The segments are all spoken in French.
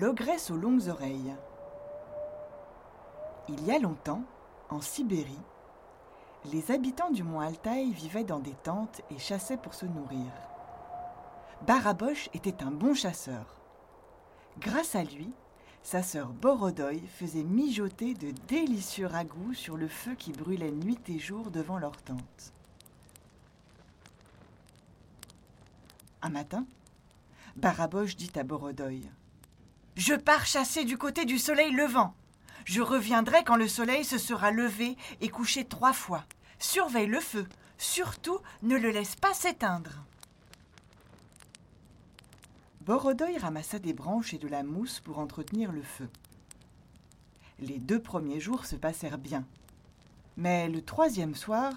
L'ogresse aux longues oreilles. Il y a longtemps, en Sibérie, les habitants du mont Altaï vivaient dans des tentes et chassaient pour se nourrir. Baraboche était un bon chasseur. Grâce à lui, sa sœur Borodoy faisait mijoter de délicieux ragoûts sur le feu qui brûlait nuit et jour devant leur tente. Un matin, Baraboche dit à Borodoy Je pars chasser du côté du soleil levant. Je reviendrai quand le soleil se sera levé et couché trois fois. Surveille le feu. Surtout, ne le laisse pas s'éteindre. Borodoy ramassa des branches et de la mousse pour entretenir le feu. Les deux premiers jours se passèrent bien. Mais le troisième soir,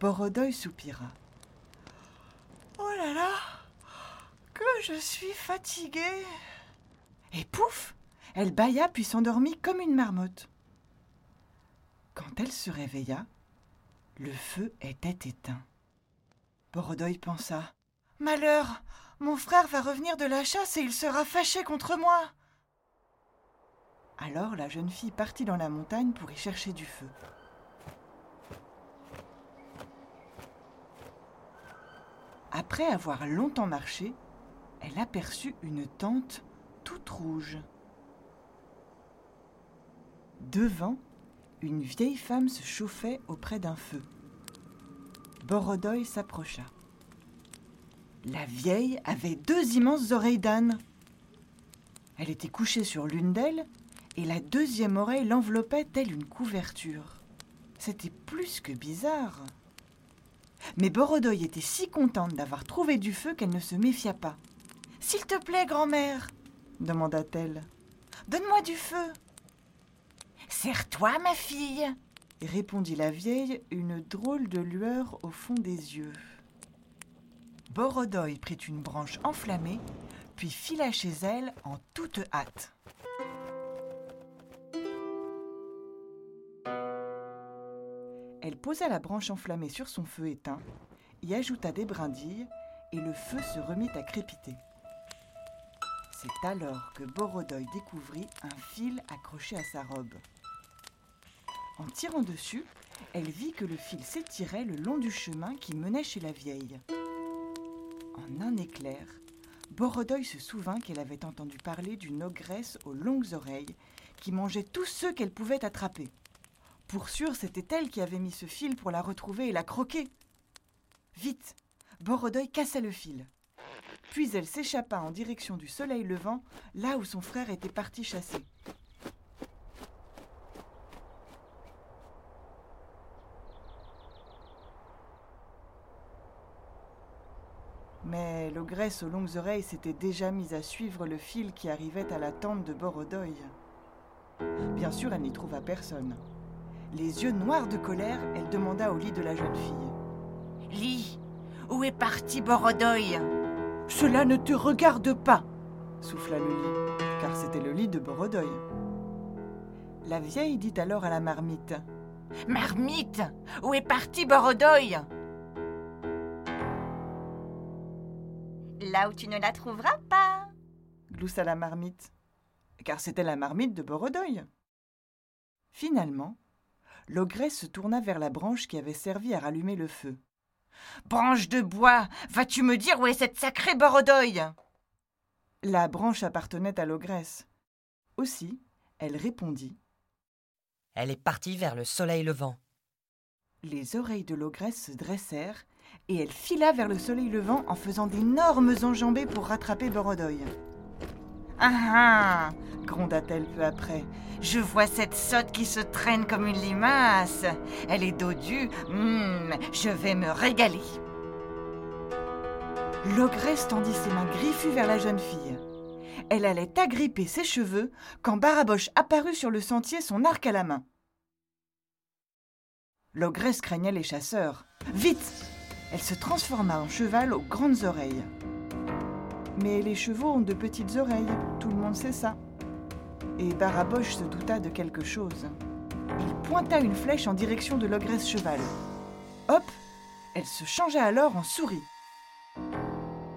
Borodoy soupira. Oh là là Que je suis fatiguée Et pouf Elle bâilla puis s'endormit comme une marmotte. Quand elle se réveilla, le feu était éteint. Borodoy pensa Malheur Mon frère va revenir de la chasse et il sera fâché contre moi. Alors la jeune fille partit dans la montagne pour y chercher du feu. Après avoir longtemps marché, elle aperçut une tente toute rouge. Devant, une vieille femme se chauffait auprès d'un feu. Borodoy s'approcha. La vieille avait deux immenses oreilles d'âne. Elle était couchée sur l'une d'elles et la deuxième oreille l'enveloppait telle une couverture. C'était plus que bizarre. Mais Borodoy était si contente d'avoir trouvé du feu qu'elle ne se méfia pas. S'il te plaît, grand-mère, demanda-t-elle, donne-moi du feu. Serre-toi, ma fille, répondit la vieille, une drôle de lueur au fond des yeux. Borodoy prit une branche enflammée, puis fila chez elle en toute hâte. Elle posa la branche enflammée sur son feu éteint, y ajouta des brindilles, et le feu se remit à crépiter. C'est alors que Borodoy découvrit un fil accroché à sa robe. En tirant dessus, elle vit que le fil s'étirait le long du chemin qui menait chez la vieille. En un éclair, Borodoy se souvint qu'elle avait entendu parler d'une ogresse aux longues oreilles qui mangeait tous ceux qu'elle pouvait attraper. Pour sûr, c'était elle qui avait mis ce fil pour la retrouver et la croquer. Vite, Borodoy cassa le fil. Puis elle s'échappa en direction du soleil levant, là où son frère était parti chasser. Mais l'ogresse aux longues oreilles s'était déjà mise à suivre le fil qui arrivait à la tente de Borodoy. Bien sûr, elle n'y trouva personne. Les yeux noirs de colère, elle demanda au lit de la jeune fille. Lit, où est parti Borodoy Cela ne te regarde pas, souffla le lit, car c'était le lit de Borodoy. La vieille dit alors à la marmite. Marmite, où est parti Borodoy? Là où tu ne la trouveras pas. gloussa la marmite, car c'était la marmite de Borodoy. Finalement, l'ogresse se tourna vers la branche qui avait servi à rallumer le feu. Branche de bois, vas-tu me dire où est cette sacrée Borodoy La branche appartenait à l'ogresse. Aussi, elle répondit. Elle est partie vers le soleil levant. Les oreilles de l'ogresse se dressèrent et elle fila vers le soleil levant en faisant d'énormes enjambées pour rattraper Borodoy. Ah ah gronda-t-elle peu après. Je vois cette sotte qui se traîne comme une limace. Elle est dodue. Hum, je vais me régaler. L'ogresse tendit ses mains griffues vers la jeune fille. Elle allait agripper ses cheveux quand Baraboche apparut sur le sentier, son arc à la main. L'ogresse craignait les chasseurs. Vite Elle se transforma en cheval aux grandes oreilles. Mais les chevaux ont de petites oreilles, tout le monde sait ça. Et Baraboche se douta de quelque chose. Il pointa une flèche en direction de l'ogresse cheval. Hop Elle se changea alors en souris.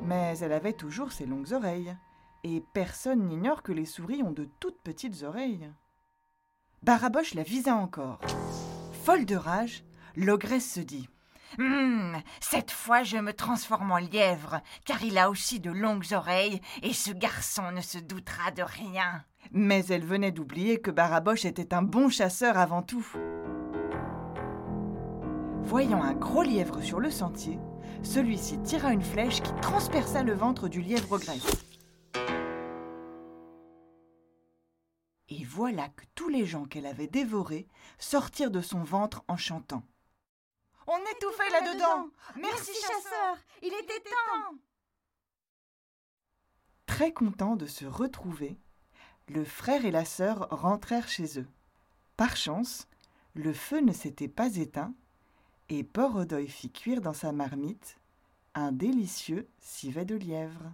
Mais elle avait toujours ses longues oreilles, et personne n'ignore que les souris ont de toutes petites oreilles. Baraboche la visa encore. Folle de rage, l'ogresse se dit Hum, cette fois je me transforme en lièvre, car il a aussi de longues oreilles, et ce garçon ne se doutera de rien. Mais elle venait d'oublier que Baraboche était un bon chasseur avant tout. Voyant un gros lièvre sur le sentier, celui-ci tira une flèche qui transperça le ventre du lièvre grec. Et voilà que tous les gens qu'elle avait dévorés sortirent de son ventre en chantant. On étouffait là-dedans. Merci, chasseur. Il était temps. Très contents de se retrouver, le frère et la sœur rentrèrent chez eux. Par chance, le feu ne s'était pas éteint et Borodoy fit cuire dans sa marmite un délicieux civet de lièvre.